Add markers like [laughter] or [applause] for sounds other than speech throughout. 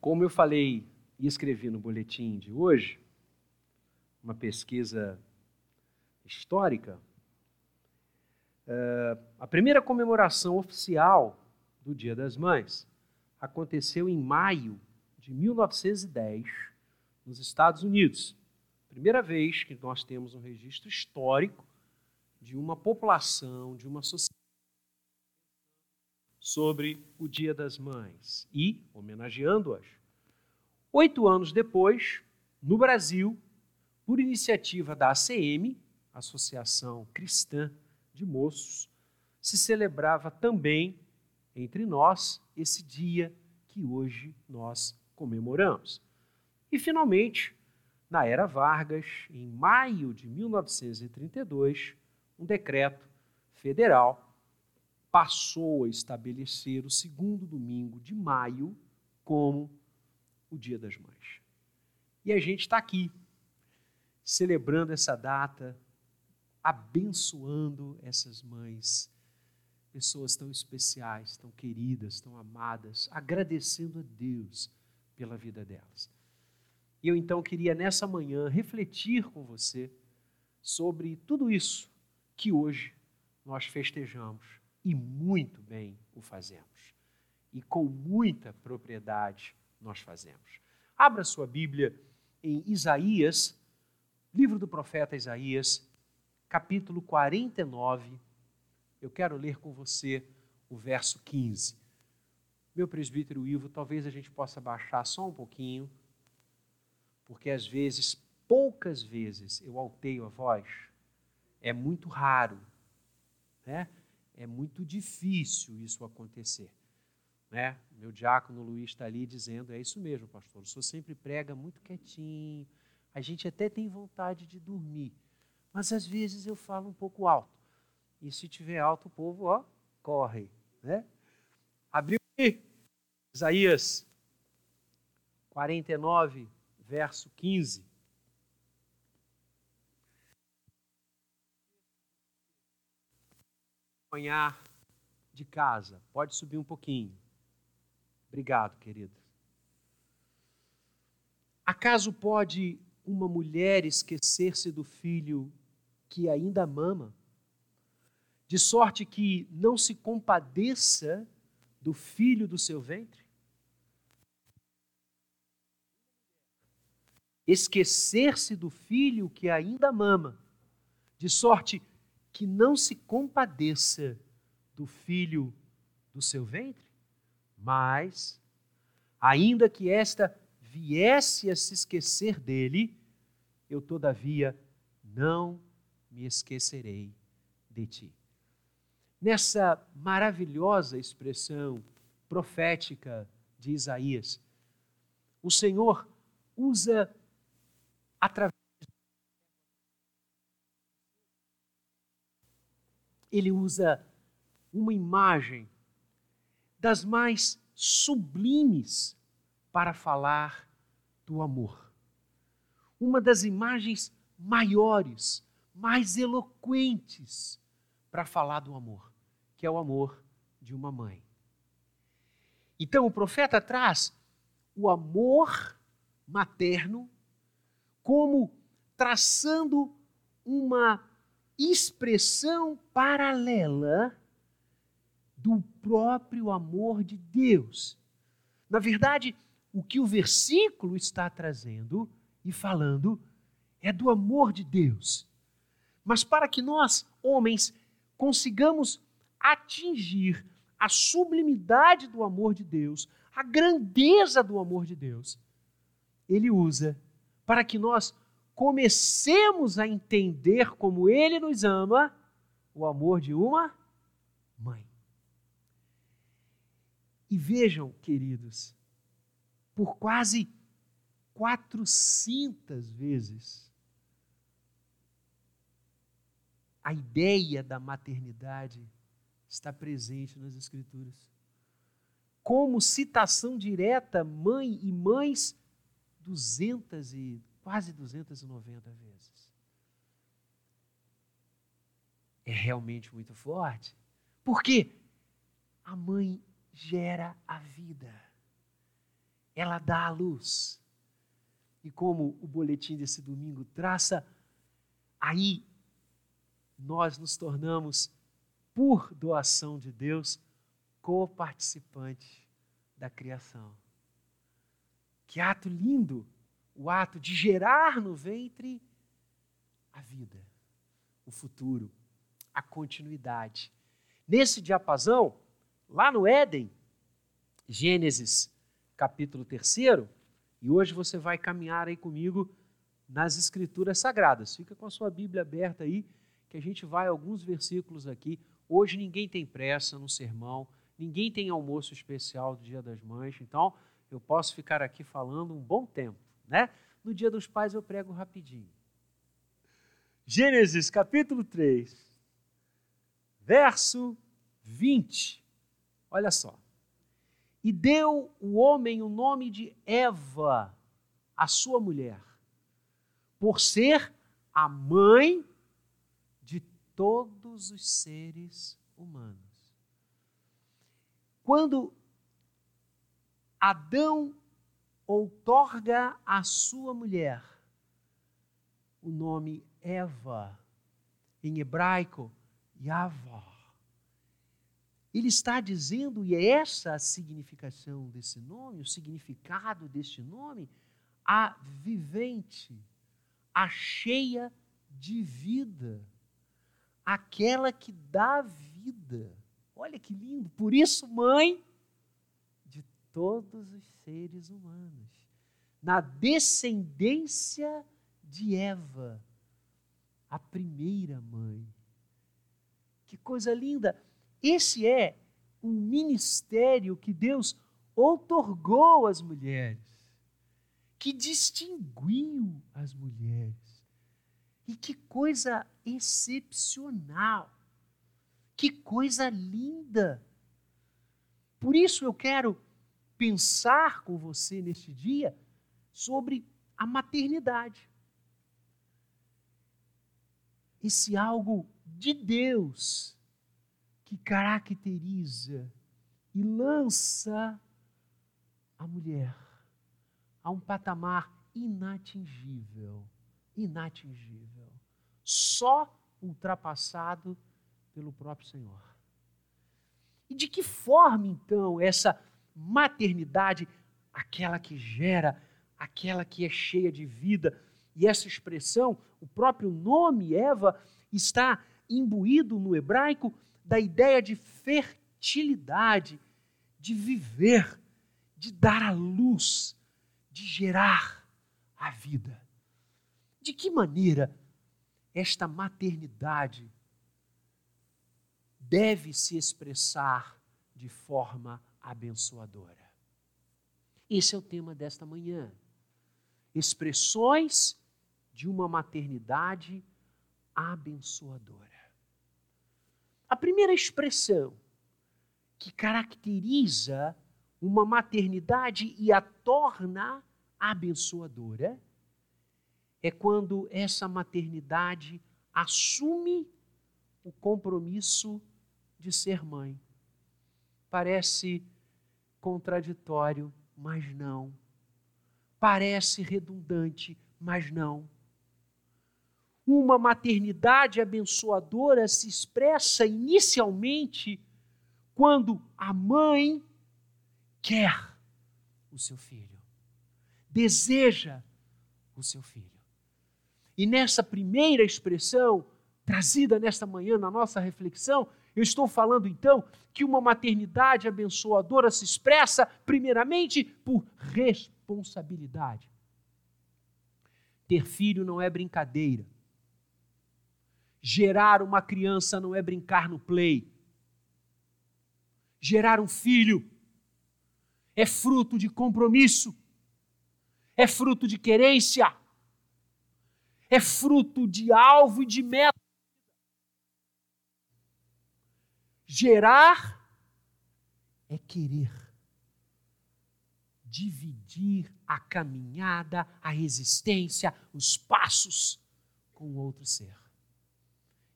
Como eu falei e escrevi no boletim de hoje, uma pesquisa histórica, uh, a primeira comemoração oficial do Dia das Mães aconteceu em maio de 1910, nos Estados Unidos. Primeira vez que nós temos um registro histórico de uma população, de uma sociedade sobre o Dia das Mães e homenageando-as. Oito anos depois, no Brasil, por iniciativa da ACM, Associação Cristã de Moços, se celebrava também entre nós esse dia que hoje nós comemoramos. E, finalmente, na era Vargas, em maio de 1932, um decreto federal passou a estabelecer o segundo domingo de maio como o Dia das Mães. E a gente está aqui, celebrando essa data, abençoando essas mães, pessoas tão especiais, tão queridas, tão amadas, agradecendo a Deus pela vida delas. E eu então queria nessa manhã refletir com você sobre tudo isso que hoje nós festejamos e muito bem o fazemos. E com muita propriedade nós fazemos. Abra sua Bíblia em Isaías, livro do profeta Isaías, capítulo 49. Eu quero ler com você o verso 15. Meu presbítero Ivo, talvez a gente possa baixar só um pouquinho, porque às vezes, poucas vezes, eu alteio a voz. É muito raro, né? É muito difícil isso acontecer. Né? Meu diácono Luiz está ali dizendo: é isso mesmo, pastor. O senhor sempre prega muito quietinho. A gente até tem vontade de dormir, mas às vezes eu falo um pouco alto. E se tiver alto, o povo ó, corre. Né? Abriu aqui, Isaías 49, verso 15. Acompanhar de casa. Pode subir um pouquinho. Obrigado, querido. Acaso pode uma mulher esquecer-se do filho que ainda mama, de sorte que não se compadeça do filho do seu ventre? Esquecer-se do filho que ainda mama, de sorte que não se compadeça do filho do seu ventre, mas, ainda que esta viesse a se esquecer dele, eu todavia não me esquecerei de ti. Nessa maravilhosa expressão profética de Isaías, o Senhor usa através ele usa uma imagem das mais sublimes para falar do amor. Uma das imagens maiores, mais eloquentes para falar do amor, que é o amor de uma mãe. Então o profeta traz o amor materno como traçando uma expressão paralela do próprio amor de Deus. Na verdade, o que o versículo está trazendo e falando é do amor de Deus. Mas para que nós, homens, consigamos atingir a sublimidade do amor de Deus, a grandeza do amor de Deus, ele usa para que nós comecemos a entender como Ele nos ama, o amor de uma mãe. E vejam, queridos, por quase 400 vezes, a ideia da maternidade está presente nas Escrituras. Como citação direta, mãe e mães, 200 e quase 290 vezes. É realmente muito forte. Porque a mãe gera a vida. ela dá a luz. E como o boletim desse domingo traça, aí nós nos tornamos, por doação de Deus, co-participantes da criação. Que ato lindo! O ato de gerar no ventre a vida, o futuro, a continuidade. Nesse diapasão, lá no Éden, Gênesis capítulo 3, e hoje você vai caminhar aí comigo nas Escrituras Sagradas. Fica com a sua Bíblia aberta aí, que a gente vai alguns versículos aqui. Hoje ninguém tem pressa no sermão, ninguém tem almoço especial do Dia das Mães, então eu posso ficar aqui falando um bom tempo, né? No Dia dos Pais eu prego rapidinho. Gênesis capítulo 3, verso 20. Olha só. E deu o homem o nome de Eva, a sua mulher, por ser a mãe de todos os seres humanos. Quando Adão outorga à sua mulher o nome Eva, em hebraico, Yavah. Ele está dizendo, e é essa a significação desse nome, o significado deste nome, a vivente, a cheia de vida, aquela que dá vida. Olha que lindo! Por isso, mãe todos os seres humanos, na descendência de Eva, a primeira mãe. Que coisa linda! Esse é um ministério que Deus outorgou às mulheres, que distinguiu as mulheres. E que coisa excepcional! Que coisa linda! Por isso eu quero pensar com você neste dia sobre a maternidade. Esse algo de Deus que caracteriza e lança a mulher a um patamar inatingível, inatingível, só ultrapassado pelo próprio Senhor. E de que forma então essa maternidade, aquela que gera, aquela que é cheia de vida, e essa expressão, o próprio nome Eva, está imbuído no hebraico da ideia de fertilidade, de viver, de dar à luz, de gerar a vida. De que maneira esta maternidade deve se expressar de forma abençoadora? Esse é o tema desta manhã. Expressões de uma maternidade abençoadora. A primeira expressão que caracteriza uma maternidade e a torna abençoadora é quando essa maternidade assume o compromisso de ser mãe. Parece contraditório, mas não. Parece redundante, mas não. Uma maternidade abençoadora se expressa inicialmente quando a mãe quer o seu filho, deseja o seu filho. E nessa primeira expressão, trazida nesta manhã na nossa reflexão, eu estou falando então que uma maternidade abençoadora se expressa, primeiramente, por responsabilidade. Ter filho não é brincadeira. Gerar uma criança não é brincar no play. Gerar um filho é fruto de compromisso, é fruto de querência, é fruto de alvo e de meta. Gerar é querer dividir a caminhada, a existência, os passos com outro ser.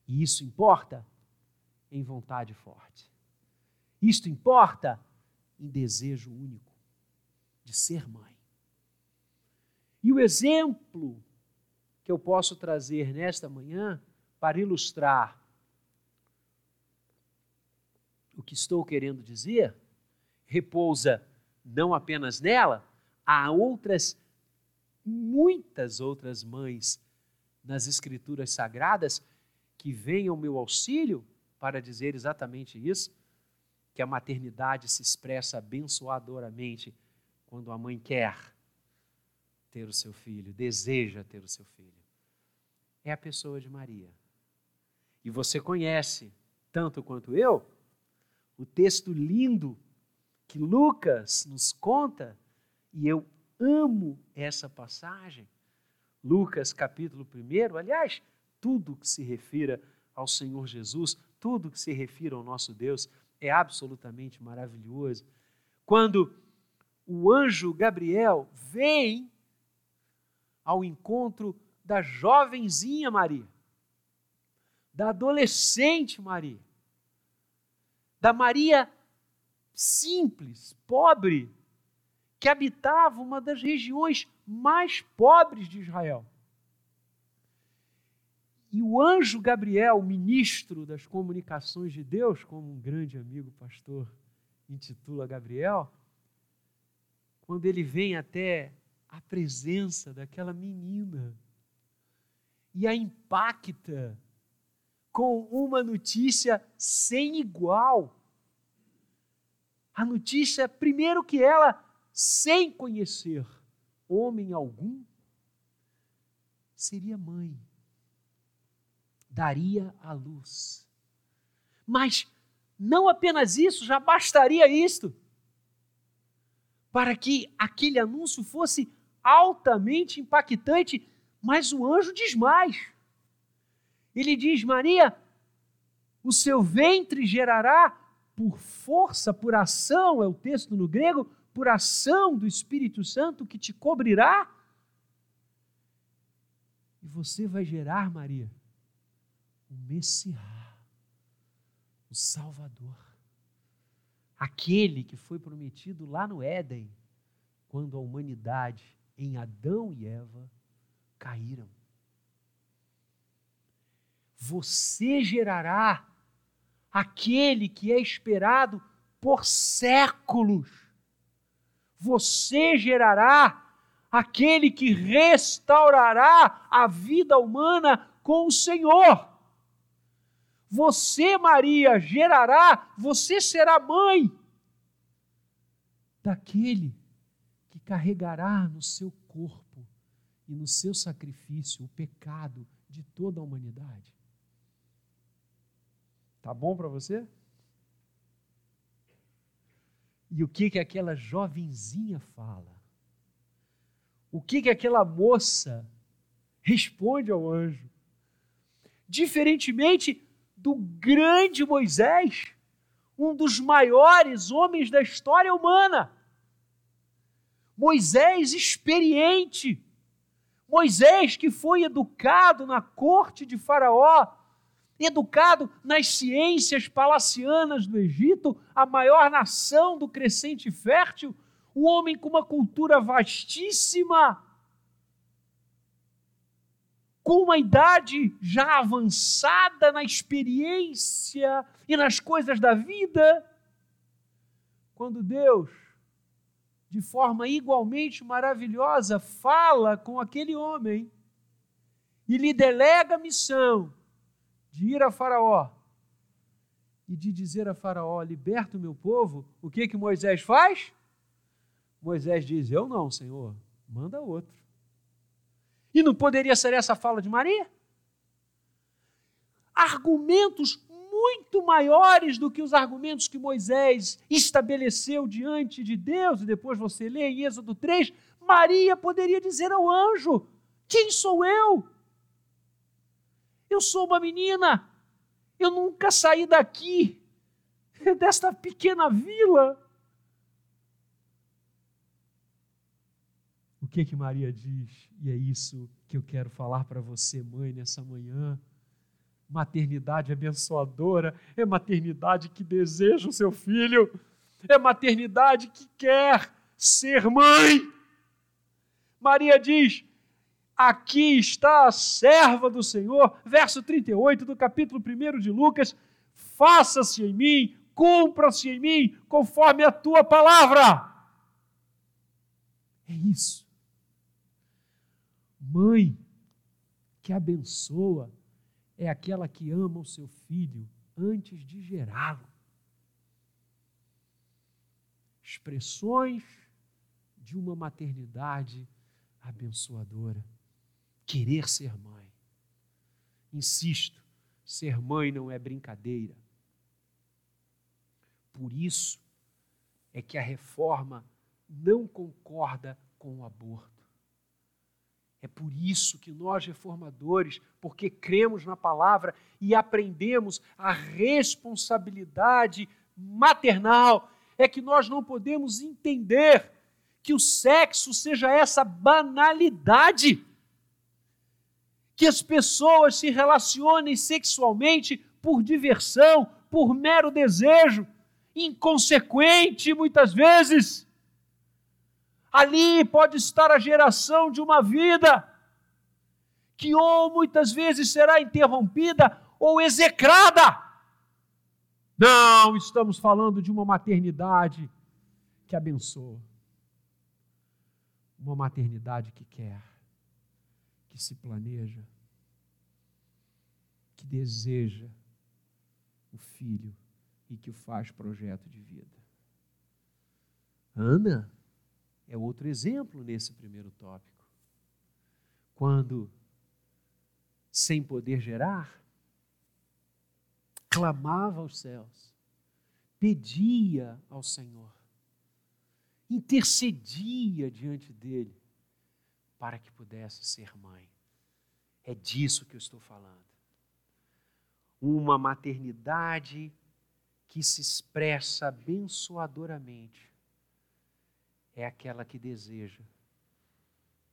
E isso importa em vontade forte. Isto importa em desejo único. de ser mãe. E o exemplo que eu posso trazer nesta manhã para ilustrar o que estou querendo dizer repousa não apenas nela, há outras, muitas outras mães nas Escrituras Sagradas que vêm ao meu auxílio para dizer exatamente isso, que a maternidade se expressa abençoadoramente quando a mãe quer ter o seu filho, deseja ter o seu filho. É a pessoa de Maria. E você conhece, tanto quanto eu, o texto lindo que Lucas nos conta, e eu amo essa passagem. Lucas capítulo 1, aliás, tudo que se refira ao Senhor Jesus, tudo que se refira ao nosso Deus é absolutamente maravilhoso. Quando o anjo Gabriel vem ao encontro da jovenzinha Maria, da adolescente Maria, da Maria simples, pobre, que habitava uma das regiões mais pobres de Israel. E o anjo Gabriel, ministro das comunicações de Deus, como um grande amigo pastor intitula Gabriel, quando ele vem até a presença daquela menina e a impacta com uma notícia sem igual. A notícia, primeiro, que ela, sem conhecer homem algum, seria mãe, daria a luz. Mas não apenas isso, já bastaria isto para que aquele anúncio fosse altamente impactante, mas o anjo diz mais. Ele diz: Maria, o seu ventre gerará por força, por ação, é o texto no grego, por ação do Espírito Santo que te cobrirá. E você vai gerar, Maria, o Messias, o Salvador. Aquele que foi prometido lá no Éden, quando a humanidade em Adão e Eva caíram. Você gerará aquele que é esperado por séculos. Você gerará aquele que restaurará a vida humana com o Senhor. Você, Maria, gerará, você será mãe daquele que carregará no seu corpo e no seu sacrifício o pecado de toda a humanidade. Tá bom para você? E o que que aquela jovenzinha fala? O que que aquela moça responde ao anjo? Diferentemente do grande Moisés, um dos maiores homens da história humana. Moisés experiente, Moisés que foi educado na corte de Faraó, educado nas ciências palacianas do Egito, a maior nação do crescente fértil, um homem com uma cultura vastíssima, com uma idade já avançada na experiência e nas coisas da vida, quando Deus, de forma igualmente maravilhosa, fala com aquele homem e lhe delega a missão de ir a Faraó e de dizer a Faraó: liberta o meu povo, o que que Moisés faz? Moisés diz: Eu não, Senhor, manda outro. E não poderia ser essa a fala de Maria? Argumentos muito maiores do que os argumentos que Moisés estabeleceu diante de Deus, e depois você lê em Êxodo 3, Maria poderia dizer ao anjo: Quem sou eu? Eu sou uma menina, eu nunca saí daqui, [laughs] desta pequena vila. que que Maria diz? E é isso que eu quero falar para você, mãe, nessa manhã. Maternidade abençoadora é maternidade que deseja o seu filho, é maternidade que quer ser mãe. Maria diz: Aqui está a serva do Senhor, verso 38 do capítulo 1 de Lucas: Faça-se em mim, cumpra-se em mim, conforme a tua palavra. É isso. Mãe que abençoa é aquela que ama o seu filho antes de gerá-lo. Expressões de uma maternidade abençoadora. Querer ser mãe. Insisto, ser mãe não é brincadeira. Por isso é que a reforma não concorda com o aborto. É por isso que nós, reformadores, porque cremos na palavra e aprendemos a responsabilidade maternal, é que nós não podemos entender que o sexo seja essa banalidade. Que as pessoas se relacionem sexualmente por diversão, por mero desejo, inconsequente muitas vezes. Ali pode estar a geração de uma vida que ou muitas vezes será interrompida ou execrada. Não, estamos falando de uma maternidade que abençoa. Uma maternidade que quer, que se planeja, que deseja o filho e que o faz projeto de vida. Ana é outro exemplo nesse primeiro tópico. Quando, sem poder gerar, clamava aos céus, pedia ao Senhor, intercedia diante dele para que pudesse ser mãe. É disso que eu estou falando. Uma maternidade que se expressa abençoadoramente é aquela que deseja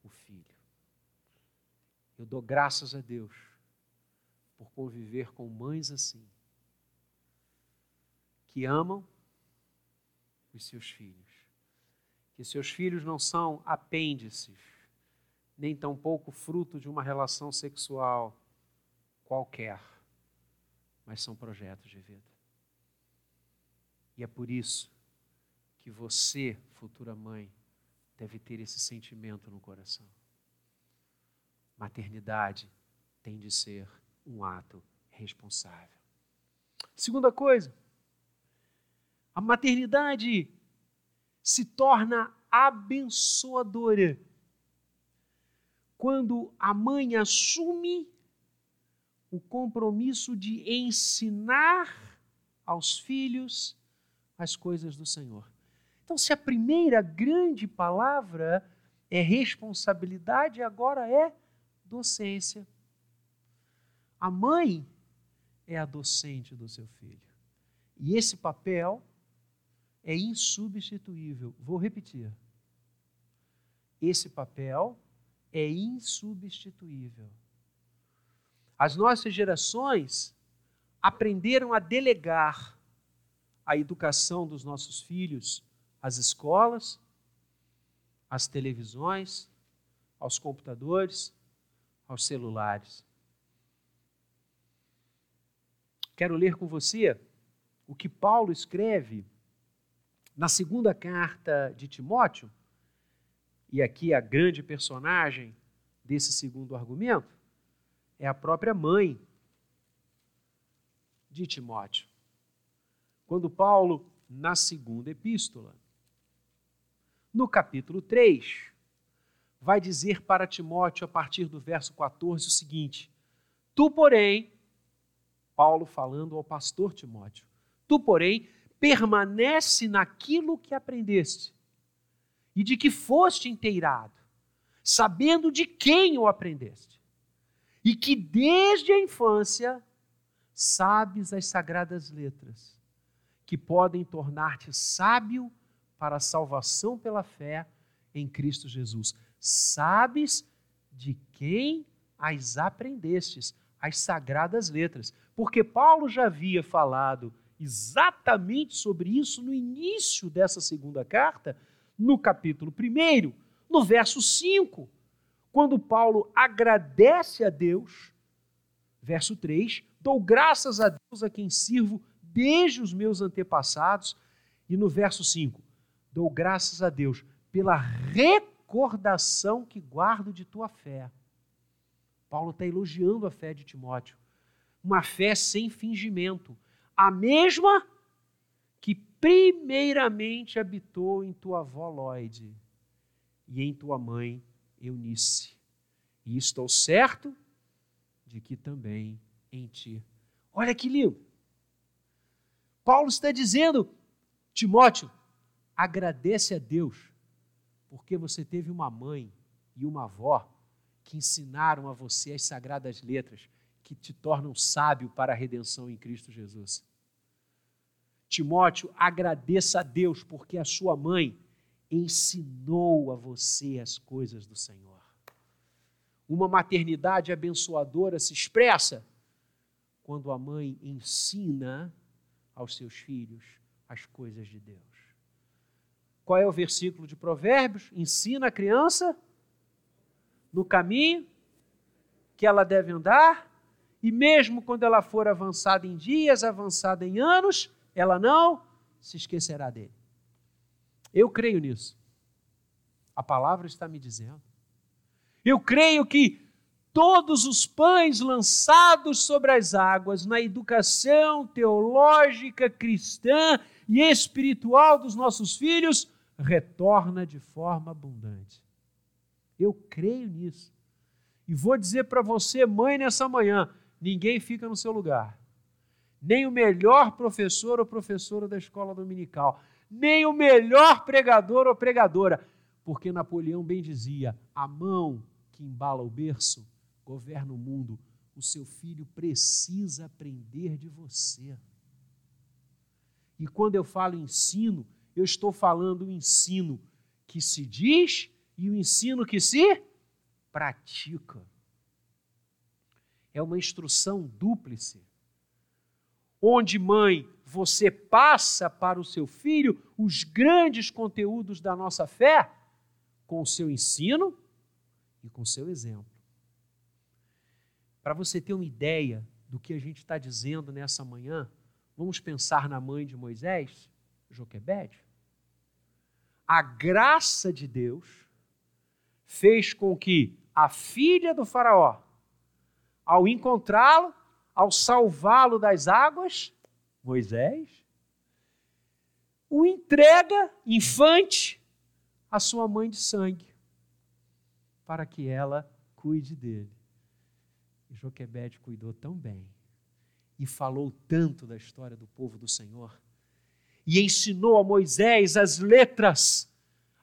o filho. Eu dou graças a Deus por conviver com mães assim, que amam os seus filhos, que seus filhos não são apêndices, nem tampouco fruto de uma relação sexual qualquer, mas são projetos de vida. E é por isso que você, futura mãe, deve ter esse sentimento no coração. Maternidade tem de ser um ato responsável. Segunda coisa, a maternidade se torna abençoadora quando a mãe assume o compromisso de ensinar aos filhos as coisas do Senhor. Então, se a primeira grande palavra é responsabilidade, agora é docência. A mãe é a docente do seu filho. E esse papel é insubstituível. Vou repetir. Esse papel é insubstituível. As nossas gerações aprenderam a delegar a educação dos nossos filhos às escolas, às televisões, aos computadores, aos celulares. Quero ler com você o que Paulo escreve na segunda carta de Timóteo, e aqui a grande personagem desse segundo argumento é a própria mãe de Timóteo. Quando Paulo, na segunda epístola, no capítulo 3, vai dizer para Timóteo, a partir do verso 14, o seguinte: Tu, porém, Paulo falando ao pastor Timóteo, tu, porém, permanece naquilo que aprendeste e de que foste inteirado, sabendo de quem o aprendeste, e que desde a infância sabes as sagradas letras, que podem tornar-te sábio para a salvação pela fé em Cristo Jesus. Sabes de quem as aprendestes, as sagradas letras. Porque Paulo já havia falado exatamente sobre isso no início dessa segunda carta, no capítulo 1, no verso 5, quando Paulo agradece a Deus, verso 3, dou graças a Deus a quem sirvo desde os meus antepassados, e no verso 5, dou graças a Deus pela recordação que guardo de tua fé. Paulo está elogiando a fé de Timóteo. Uma fé sem fingimento. A mesma primeiramente habitou em tua avó Lloyd e em tua mãe Eunice. E estou certo de que também em ti. Olha que lindo. Paulo está dizendo, Timóteo, agradece a Deus, porque você teve uma mãe e uma avó que ensinaram a você as sagradas letras que te tornam sábio para a redenção em Cristo Jesus. Timóteo, agradeça a Deus, porque a sua mãe ensinou a você as coisas do Senhor. Uma maternidade abençoadora se expressa quando a mãe ensina aos seus filhos as coisas de Deus. Qual é o versículo de Provérbios? Ensina a criança no caminho que ela deve andar, e mesmo quando ela for avançada em dias, avançada em anos, ela não se esquecerá dele. Eu creio nisso. A palavra está me dizendo. Eu creio que todos os pães lançados sobre as águas na educação teológica cristã e espiritual dos nossos filhos retorna de forma abundante. Eu creio nisso. E vou dizer para você, mãe, nessa manhã: ninguém fica no seu lugar. Nem o melhor professor ou professora da escola dominical, nem o melhor pregador ou pregadora, porque Napoleão bem dizia: a mão que embala o berço governa o mundo. O seu filho precisa aprender de você. E quando eu falo ensino, eu estou falando o ensino que se diz e o ensino que se pratica. É uma instrução dúplice. Onde, mãe, você passa para o seu filho os grandes conteúdos da nossa fé com o seu ensino e com o seu exemplo. Para você ter uma ideia do que a gente está dizendo nessa manhã, vamos pensar na mãe de Moisés, Joquebede. A graça de Deus fez com que a filha do Faraó, ao encontrá-lo, ao salvá-lo das águas, Moisés, o entrega, infante, à sua mãe de sangue, para que ela cuide dele. E Joquebede cuidou tão bem e falou tanto da história do povo do Senhor e ensinou a Moisés as letras,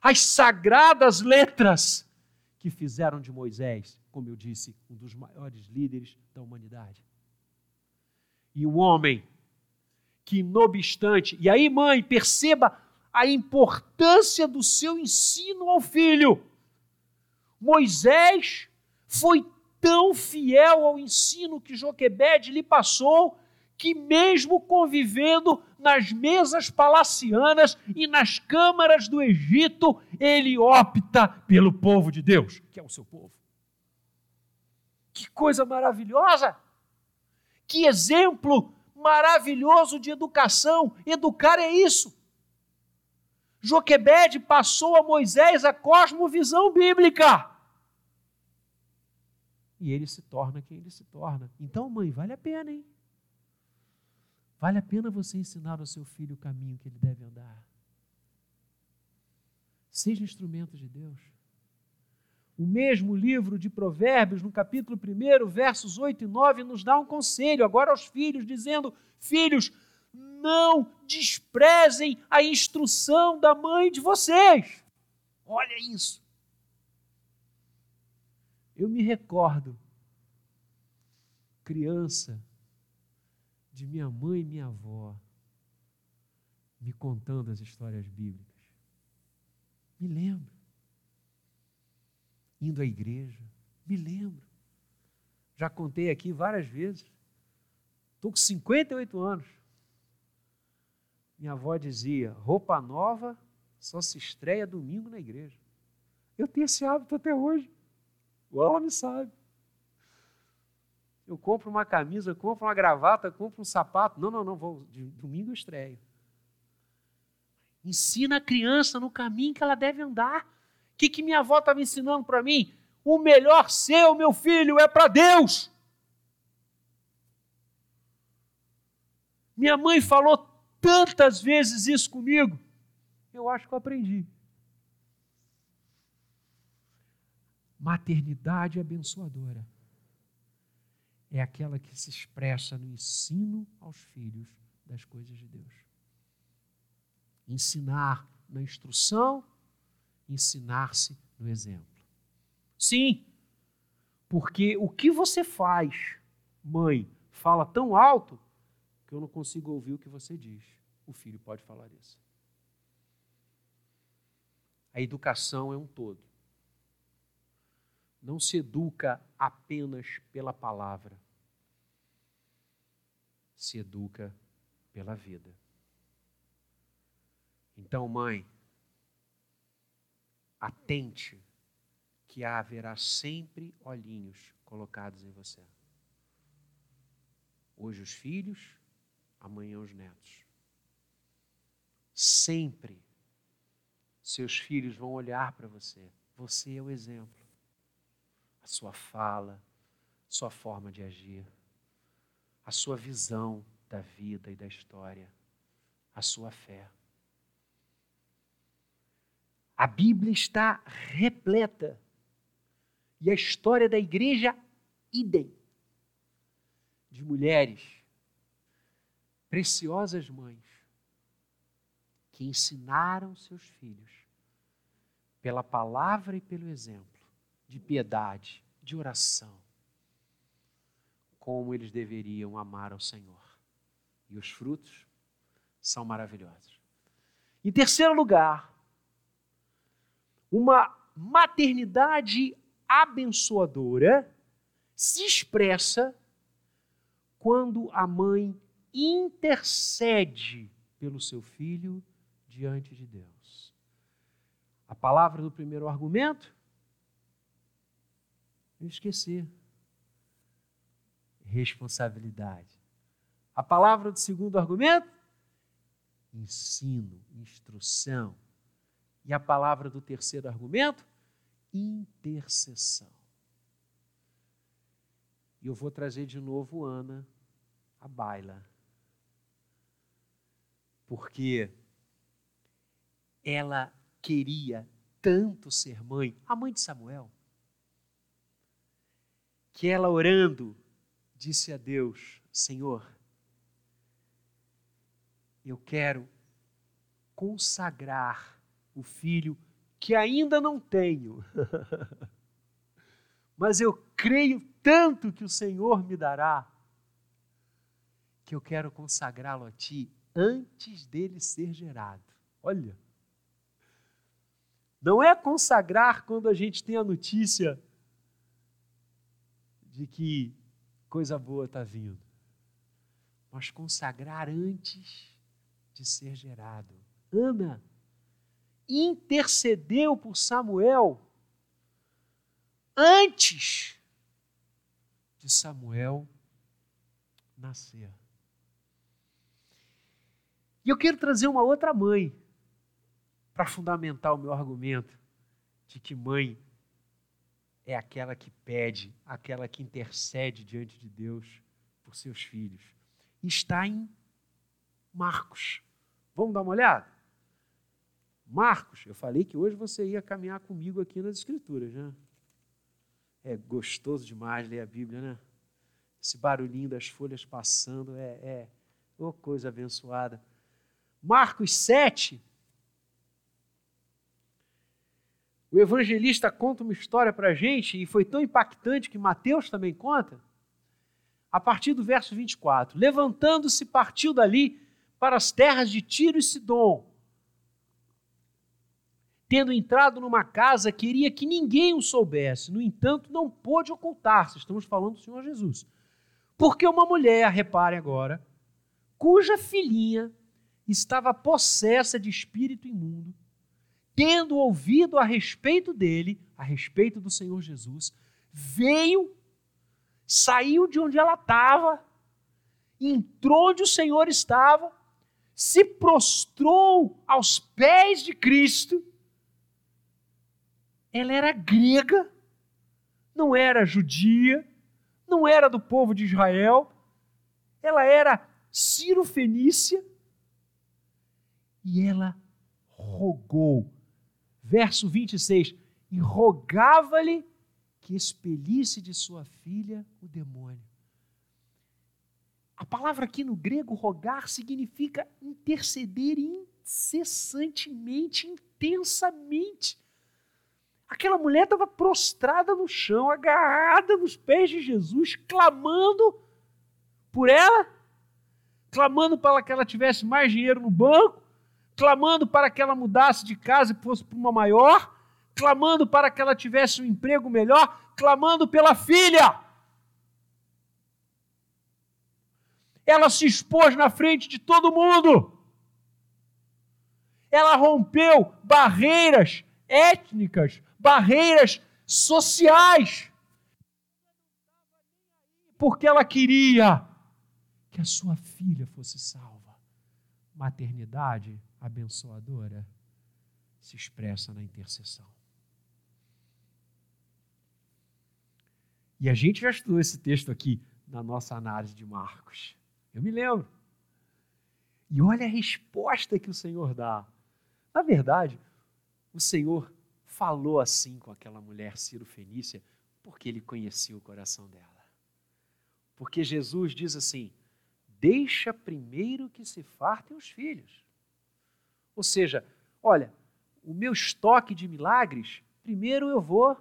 as sagradas letras que fizeram de Moisés, como eu disse, um dos maiores líderes da humanidade. E um homem que, não obstante, e aí, mãe, perceba a importância do seu ensino ao filho. Moisés foi tão fiel ao ensino que Joquebede lhe passou, que mesmo convivendo nas mesas palacianas e nas câmaras do Egito, ele opta pelo povo de Deus, que é o seu povo. Que coisa maravilhosa! Que exemplo maravilhoso de educação! Educar é isso. Joquebede passou a Moisés a cosmovisão bíblica e ele se torna quem ele se torna. Então, mãe, vale a pena, hein? Vale a pena você ensinar ao seu filho o caminho que ele deve andar. Seja instrumento de Deus. O mesmo livro de Provérbios, no capítulo 1, versos 8 e 9, nos dá um conselho agora aos filhos, dizendo: Filhos, não desprezem a instrução da mãe de vocês. Olha isso. Eu me recordo, criança, de minha mãe e minha avó me contando as histórias bíblicas. Me lembro. Indo à igreja, me lembro. Já contei aqui várias vezes. Estou com 58 anos. Minha avó dizia: roupa nova, só se estreia domingo na igreja. Eu tenho esse hábito até hoje. O me sabe. Eu compro uma camisa, compro uma gravata, compro um sapato. Não, não, não, vou. Domingo eu estreio. Ensina a criança no caminho que ela deve andar. O que, que minha avó estava ensinando para mim? O melhor seu, meu filho, é para Deus. Minha mãe falou tantas vezes isso comigo. Eu acho que eu aprendi. Maternidade abençoadora é aquela que se expressa no ensino aos filhos das coisas de Deus. Ensinar na instrução, ensinar-se no exemplo. Sim, porque o que você faz, mãe, fala tão alto que eu não consigo ouvir o que você diz. O filho pode falar isso. A educação é um todo. Não se educa apenas pela palavra, se educa pela vida. Então, mãe, atente que haverá sempre olhinhos colocados em você. Hoje os filhos, amanhã os netos. Sempre seus filhos vão olhar para você. Você é o exemplo. A sua fala, sua forma de agir, a sua visão da vida e da história, a sua fé. A Bíblia está repleta e a história da igreja, idem, de mulheres, preciosas mães, que ensinaram seus filhos, pela palavra e pelo exemplo, de piedade, de oração, como eles deveriam amar ao Senhor. E os frutos são maravilhosos. Em terceiro lugar, uma maternidade abençoadora se expressa quando a mãe intercede pelo seu filho diante de Deus. A palavra do primeiro argumento? Eu esqueci. Responsabilidade. A palavra do segundo argumento? Ensino, instrução. E a palavra do terceiro argumento? Intercessão. E eu vou trazer de novo Ana à baila. Porque ela queria tanto ser mãe, a mãe de Samuel, que ela orando disse a Deus: Senhor, eu quero consagrar o filho que ainda não tenho, [laughs] mas eu creio tanto que o Senhor me dará, que eu quero consagrá-lo a Ti antes dele ser gerado. Olha. Não é consagrar quando a gente tem a notícia de que coisa boa está vindo, mas consagrar antes de ser gerado. Ana intercedeu por Samuel antes de Samuel nascer. E eu quero trazer uma outra mãe para fundamentar o meu argumento de que mãe é aquela que pede, aquela que intercede diante de Deus por seus filhos. Está em Marcos. Vamos dar uma olhada? Marcos, eu falei que hoje você ia caminhar comigo aqui nas Escrituras, né? É gostoso demais ler a Bíblia, né? Esse barulhinho das folhas passando é, é oh, coisa abençoada. Marcos 7, O evangelista conta uma história para a gente, e foi tão impactante que Mateus também conta, a partir do verso 24: Levantando-se, partiu dali para as terras de Tiro e Sidom. Tendo entrado numa casa, queria que ninguém o soubesse, no entanto, não pôde ocultar-se. Estamos falando do Senhor Jesus. Porque uma mulher, reparem agora, cuja filhinha estava possessa de espírito imundo, tendo ouvido a respeito dele, a respeito do Senhor Jesus, veio, saiu de onde ela estava, entrou onde o Senhor estava, se prostrou aos pés de Cristo. Ela era grega, não era judia, não era do povo de Israel, ela era Ciro-Fenícia e ela rogou. Verso 26: E rogava-lhe que expelisse de sua filha o demônio. A palavra aqui no grego rogar significa interceder incessantemente, intensamente. Aquela mulher estava prostrada no chão, agarrada nos pés de Jesus, clamando por ela, clamando para que ela tivesse mais dinheiro no banco, clamando para que ela mudasse de casa e fosse para uma maior, clamando para que ela tivesse um emprego melhor, clamando pela filha. Ela se expôs na frente de todo mundo. Ela rompeu barreiras étnicas, barreiras sociais, porque ela queria que a sua filha fosse salva. Maternidade abençoadora se expressa na intercessão. E a gente já estudou esse texto aqui na nossa análise de Marcos. Eu me lembro. E olha a resposta que o Senhor dá. Na verdade, o Senhor falou assim com aquela mulher Ciro Fenícia porque ele conhecia o coração dela. Porque Jesus diz assim: deixa primeiro que se fartem os filhos. Ou seja, olha, o meu estoque de milagres, primeiro eu vou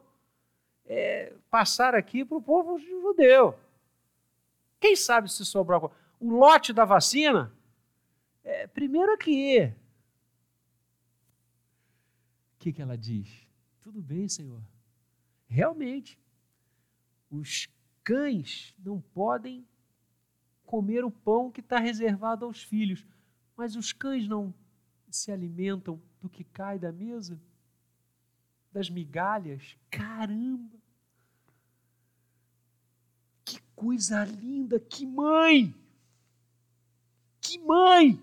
é, passar aqui para o povo judeu. Quem sabe se sobrar o lote da vacina? É, primeiro aqui. O que, que ela diz? Tudo bem, Senhor. Realmente, os cães não podem comer o pão que está reservado aos filhos, mas os cães não se alimentam do que cai da mesa? Das migalhas? Caramba! Que coisa linda! Que mãe! Que mãe!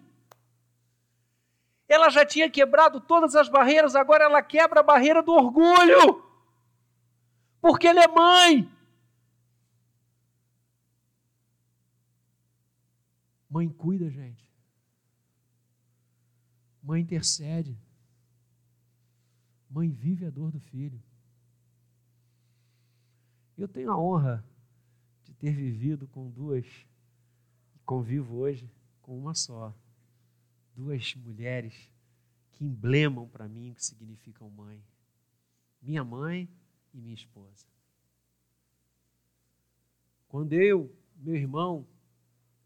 Ela já tinha quebrado todas as barreiras, agora ela quebra a barreira do orgulho. Porque ela é mãe. Mãe cuida, gente. Mãe intercede. Mãe vive a dor do filho. Eu tenho a honra de ter vivido com duas, convivo hoje com uma só duas mulheres que emblemam para mim o que significam mãe. Minha mãe e minha esposa. Quando eu, meu irmão,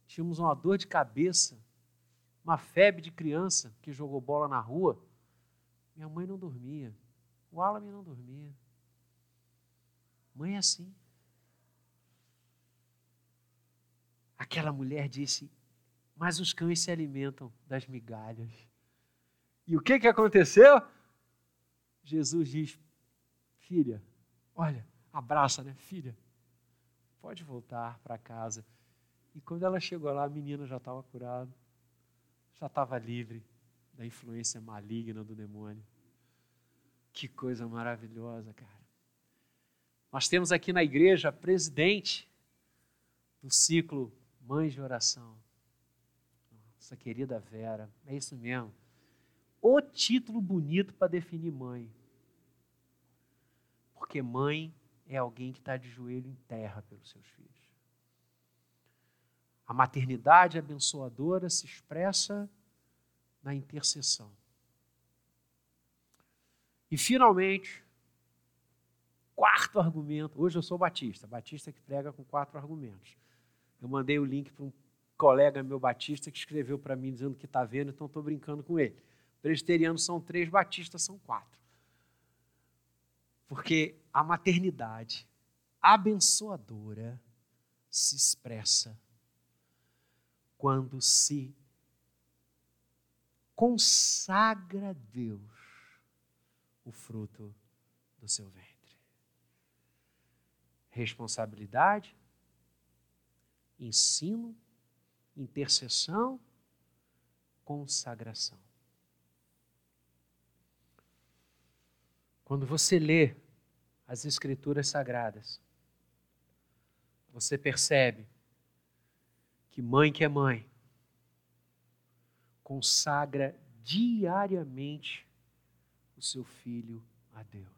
tínhamos uma dor de cabeça, uma febre de criança que jogou bola na rua, minha mãe não dormia, o Alan não dormia. Mãe é assim. Aquela mulher disse: mas os cães se alimentam das migalhas. E o que, que aconteceu? Jesus diz: Filha, olha, abraça, né? Filha, pode voltar para casa. E quando ela chegou lá, a menina já estava curada, já estava livre da influência maligna do demônio. Que coisa maravilhosa, cara. Nós temos aqui na igreja a presidente do ciclo Mães de Oração nossa querida Vera. É isso mesmo. O título bonito para definir mãe. Porque mãe é alguém que está de joelho em terra pelos seus filhos. A maternidade abençoadora se expressa na intercessão. E, finalmente, quarto argumento. Hoje eu sou batista, batista que prega com quatro argumentos. Eu mandei o link para um colega meu batista que escreveu para mim dizendo que está vendo, então estou brincando com ele. Presbiterianos são três, batistas são quatro. Porque a maternidade abençoadora se expressa quando se consagra a Deus o fruto do seu ventre. Responsabilidade, ensino, intercessão, consagração. Quando você lê as Escrituras Sagradas, você percebe que mãe que é mãe consagra diariamente o seu filho a Deus.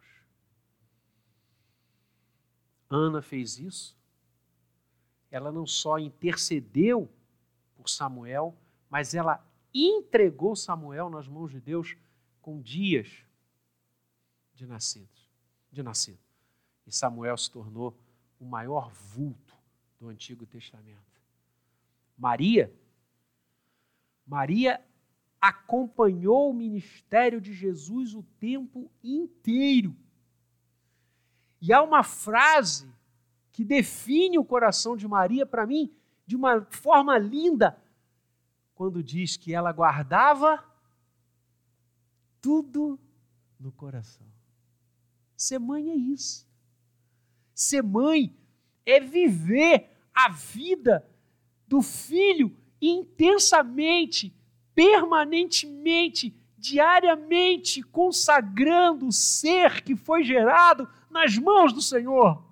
Ana fez isso. Ela não só intercedeu por Samuel, mas ela entregou Samuel nas mãos de Deus com dias de nascidos, de nascido. E Samuel se tornou o maior vulto do Antigo Testamento. Maria Maria acompanhou o ministério de Jesus o tempo inteiro. E há uma frase que define o coração de Maria para mim de uma forma linda, quando diz que ela guardava tudo no coração. Ser mãe é isso. Ser mãe é viver a vida do filho intensamente, permanentemente, diariamente consagrando o ser que foi gerado nas mãos do Senhor.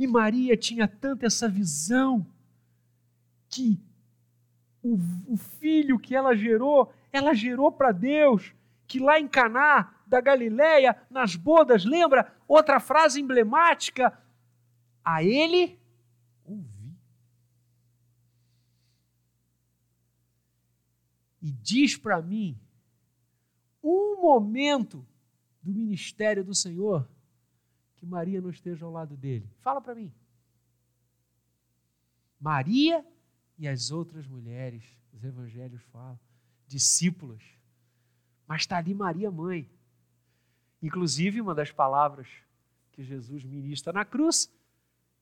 E Maria tinha tanto essa visão que o, o filho que ela gerou, ela gerou para Deus, que lá em Caná da Galileia, nas bodas, lembra outra frase emblemática? A ele ouvi. E diz para mim um momento do ministério do Senhor que Maria não esteja ao lado dele. Fala para mim. Maria e as outras mulheres, os evangelhos falam, discípulas. Mas está ali Maria, mãe. Inclusive, uma das palavras que Jesus ministra na cruz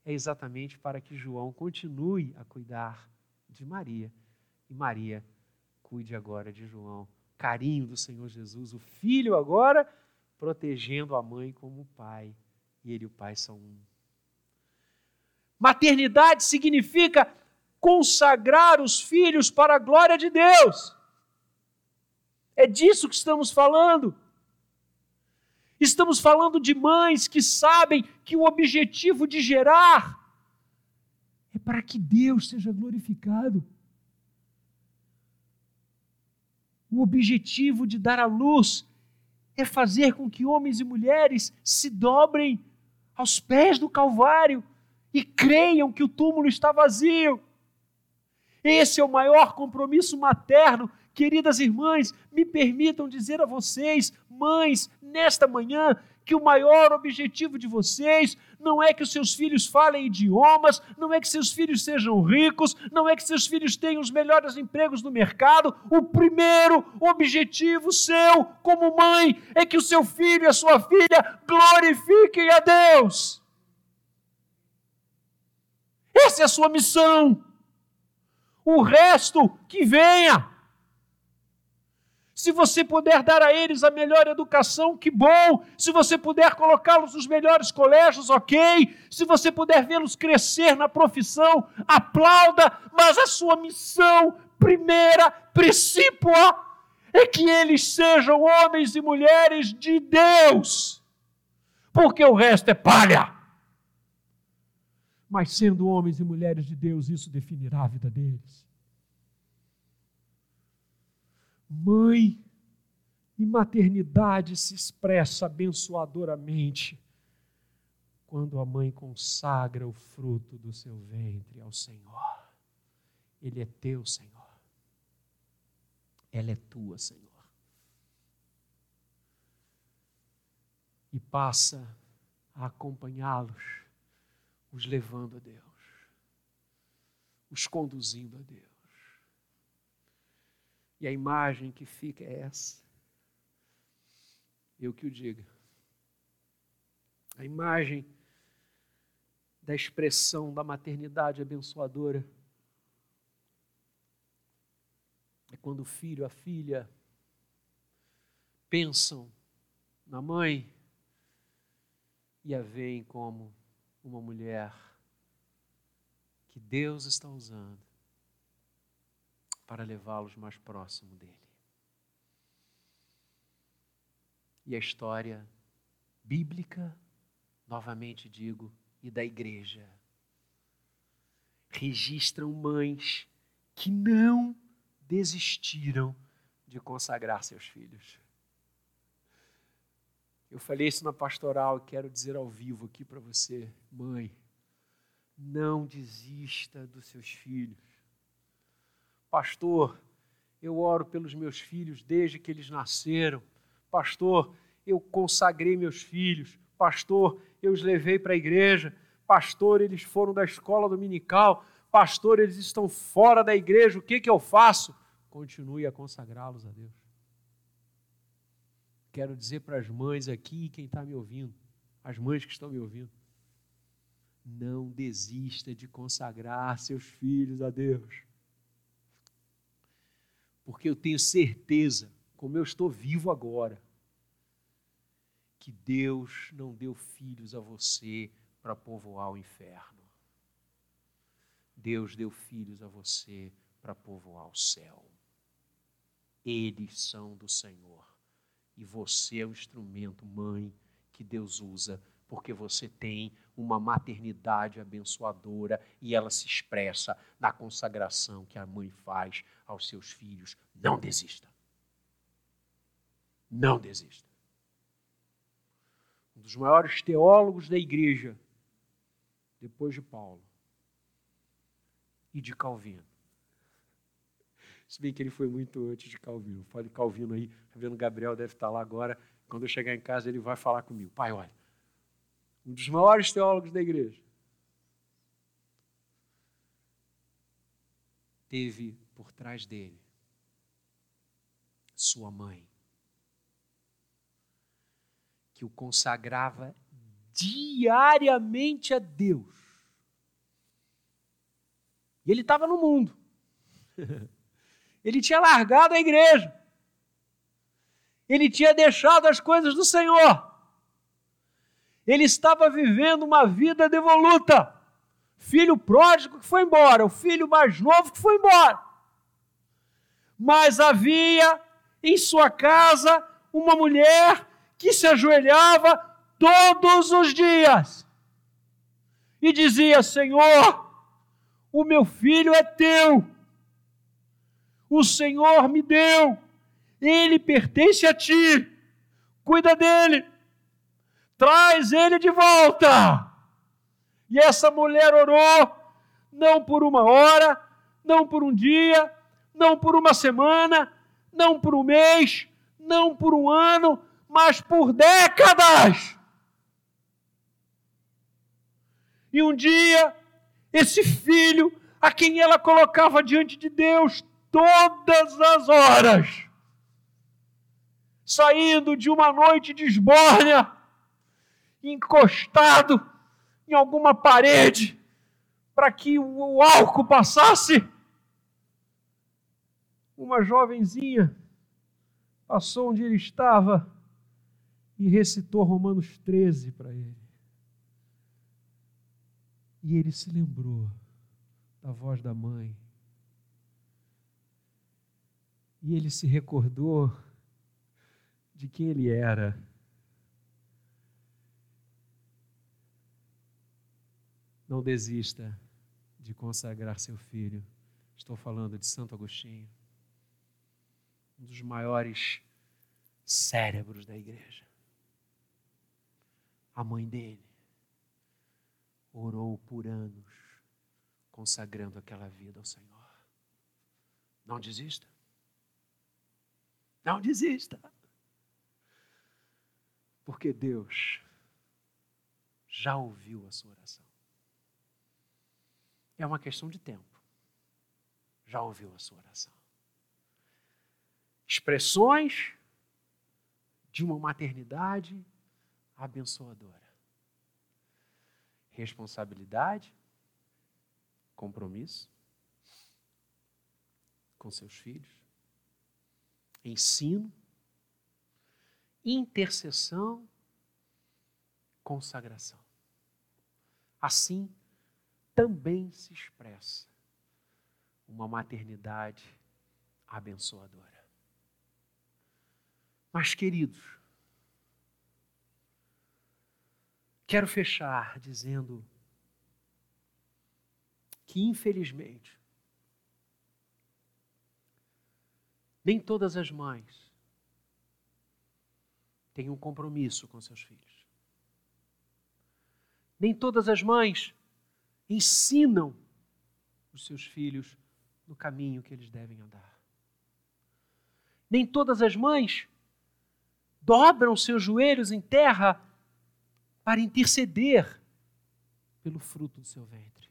é exatamente para que João continue a cuidar de Maria e Maria cuide agora de João. Carinho do Senhor Jesus, o filho agora protegendo a mãe como o pai, e ele e o pai são um. Maternidade significa consagrar os filhos para a glória de Deus. É disso que estamos falando. Estamos falando de mães que sabem que o objetivo de gerar é para que Deus seja glorificado. O objetivo de dar à luz é fazer com que homens e mulheres se dobrem aos pés do Calvário e creiam que o túmulo está vazio. Esse é o maior compromisso materno Queridas irmãs, me permitam dizer a vocês, mães, nesta manhã, que o maior objetivo de vocês não é que os seus filhos falem idiomas, não é que seus filhos sejam ricos, não é que seus filhos tenham os melhores empregos no mercado. O primeiro objetivo seu, como mãe, é que o seu filho e a sua filha glorifiquem a Deus. Essa é a sua missão. O resto que venha. Se você puder dar a eles a melhor educação, que bom. Se você puder colocá-los nos melhores colégios, ok. Se você puder vê-los crescer na profissão, aplauda. Mas a sua missão primeira, princípio, é que eles sejam homens e mulheres de Deus. Porque o resto é palha. Mas sendo homens e mulheres de Deus, isso definirá a vida deles. Mãe e maternidade se expressa abençoadoramente quando a mãe consagra o fruto do seu ventre ao Senhor. Ele é teu, Senhor. Ela é tua, Senhor. E passa a acompanhá-los, os levando a Deus, os conduzindo a Deus. E a imagem que fica é essa. Eu que o diga. A imagem da expressão da maternidade abençoadora é quando o filho, a filha, pensam na mãe e a veem como uma mulher que Deus está usando para levá-los mais próximo dele. E a história bíblica, novamente digo, e da igreja, registram mães que não desistiram de consagrar seus filhos. Eu falei isso na pastoral e quero dizer ao vivo aqui para você, mãe, não desista dos seus filhos. Pastor, eu oro pelos meus filhos desde que eles nasceram. Pastor, eu consagrei meus filhos. Pastor, eu os levei para a igreja. Pastor, eles foram da escola dominical. Pastor, eles estão fora da igreja. O que, que eu faço? Continue a consagrá-los a Deus. Quero dizer para as mães aqui e quem está me ouvindo, as mães que estão me ouvindo, não desista de consagrar seus filhos a Deus. Porque eu tenho certeza, como eu estou vivo agora, que Deus não deu filhos a você para povoar o inferno. Deus deu filhos a você para povoar o céu. Eles são do Senhor. E você é o instrumento, mãe, que Deus usa, porque você tem uma maternidade abençoadora e ela se expressa na consagração que a mãe faz aos seus filhos. Não desista. Não desista. Um dos maiores teólogos da igreja, depois de Paulo e de Calvino. Se bem que ele foi muito antes de Calvino. Fale Calvino aí, vendo? Gabriel deve estar lá agora. Quando eu chegar em casa, ele vai falar comigo. Pai, olha, um dos maiores teólogos da igreja, teve por trás dele sua mãe, que o consagrava diariamente a Deus. E ele estava no mundo. [laughs] Ele tinha largado a igreja. Ele tinha deixado as coisas do Senhor. Ele estava vivendo uma vida devoluta. Filho pródigo que foi embora, o filho mais novo que foi embora. Mas havia em sua casa uma mulher que se ajoelhava todos os dias e dizia: Senhor, o meu filho é teu, o Senhor me deu, ele pertence a ti, cuida dele traz ele de volta. E essa mulher orou, não por uma hora, não por um dia, não por uma semana, não por um mês, não por um ano, mas por décadas. E um dia, esse filho, a quem ela colocava diante de Deus todas as horas, saindo de uma noite de esbórnia, encostado em alguma parede para que o álcool passasse. Uma jovenzinha passou onde ele estava e recitou Romanos 13 para ele. E ele se lembrou da voz da mãe. E ele se recordou de quem ele era Não desista de consagrar seu filho. Estou falando de Santo Agostinho, um dos maiores cérebros da igreja. A mãe dele orou por anos, consagrando aquela vida ao Senhor. Não desista. Não desista. Porque Deus já ouviu a sua oração. É uma questão de tempo. Já ouviu a sua oração. Expressões de uma maternidade abençoadora. Responsabilidade, compromisso com seus filhos, ensino, intercessão, consagração. Assim também se expressa uma maternidade abençoadora. Mas, queridos, quero fechar dizendo que, infelizmente, nem todas as mães têm um compromisso com seus filhos. Nem todas as mães ensinam os seus filhos no caminho que eles devem andar. Nem todas as mães dobram seus joelhos em terra para interceder pelo fruto do seu ventre.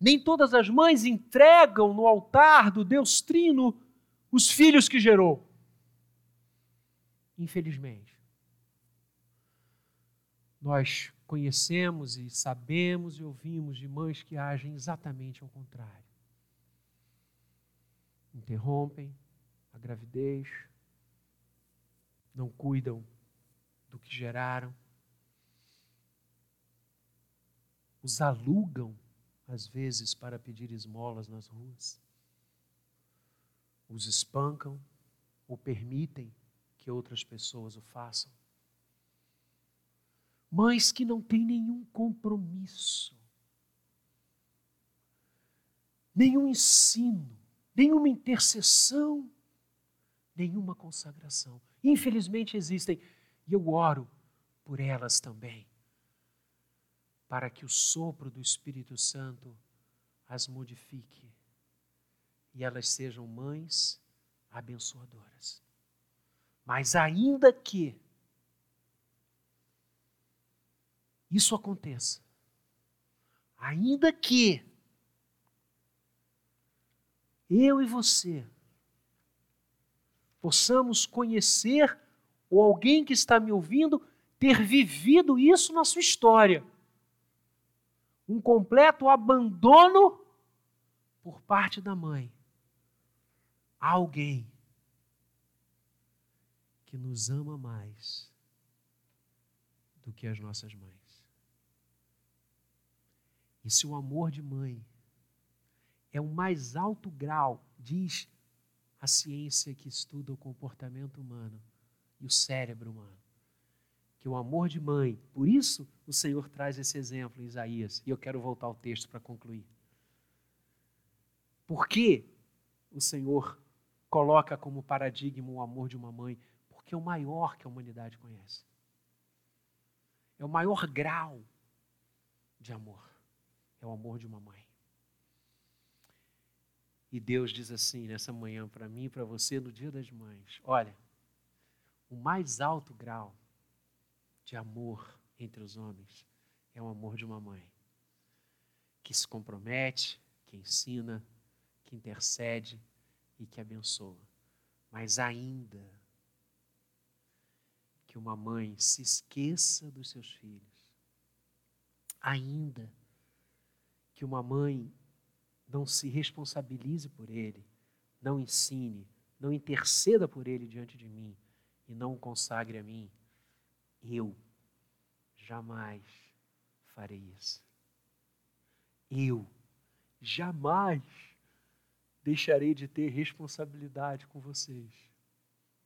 Nem todas as mães entregam no altar do Deus Trino os filhos que gerou. Infelizmente. Nós conhecemos e sabemos e ouvimos de mães que agem exatamente ao contrário. Interrompem a gravidez, não cuidam do que geraram, os alugam, às vezes, para pedir esmolas nas ruas, os espancam ou permitem que outras pessoas o façam. Mães que não têm nenhum compromisso, nenhum ensino, nenhuma intercessão, nenhuma consagração. Infelizmente existem, e eu oro por elas também, para que o sopro do Espírito Santo as modifique e elas sejam mães abençoadoras. Mas ainda que isso aconteça, ainda que eu e você possamos conhecer ou alguém que está me ouvindo ter vivido isso na sua história. Um completo abandono por parte da mãe. Alguém que nos ama mais do que as nossas mães. E se o amor de mãe é o mais alto grau, diz a ciência que estuda o comportamento humano e o cérebro humano, que o amor de mãe, por isso o Senhor traz esse exemplo em Isaías, e eu quero voltar ao texto para concluir. Por que o Senhor coloca como paradigma o amor de uma mãe? Porque é o maior que a humanidade conhece. É o maior grau de amor. É o amor de uma mãe. E Deus diz assim nessa manhã para mim e para você no Dia das Mães: olha, o mais alto grau de amor entre os homens é o amor de uma mãe que se compromete, que ensina, que intercede e que abençoa. Mas ainda que uma mãe se esqueça dos seus filhos, ainda que uma mãe não se responsabilize por ele, não ensine, não interceda por ele diante de mim e não o consagre a mim, eu jamais farei isso. Eu jamais deixarei de ter responsabilidade com vocês,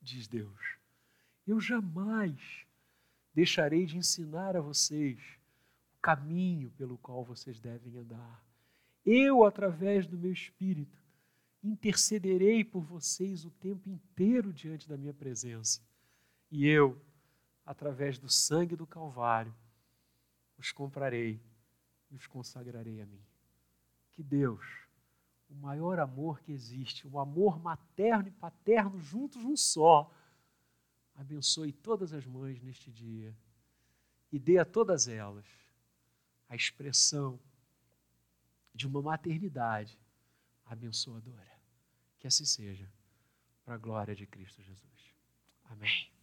diz Deus. Eu jamais deixarei de ensinar a vocês caminho pelo qual vocês devem andar. Eu, através do meu espírito, intercederei por vocês o tempo inteiro diante da minha presença. E eu, através do sangue do Calvário, os comprarei e os consagrarei a mim. Que Deus, o maior amor que existe, o amor materno e paterno juntos num só, abençoe todas as mães neste dia e dê a todas elas a expressão de uma maternidade abençoadora. Que assim seja, para a glória de Cristo Jesus. Amém.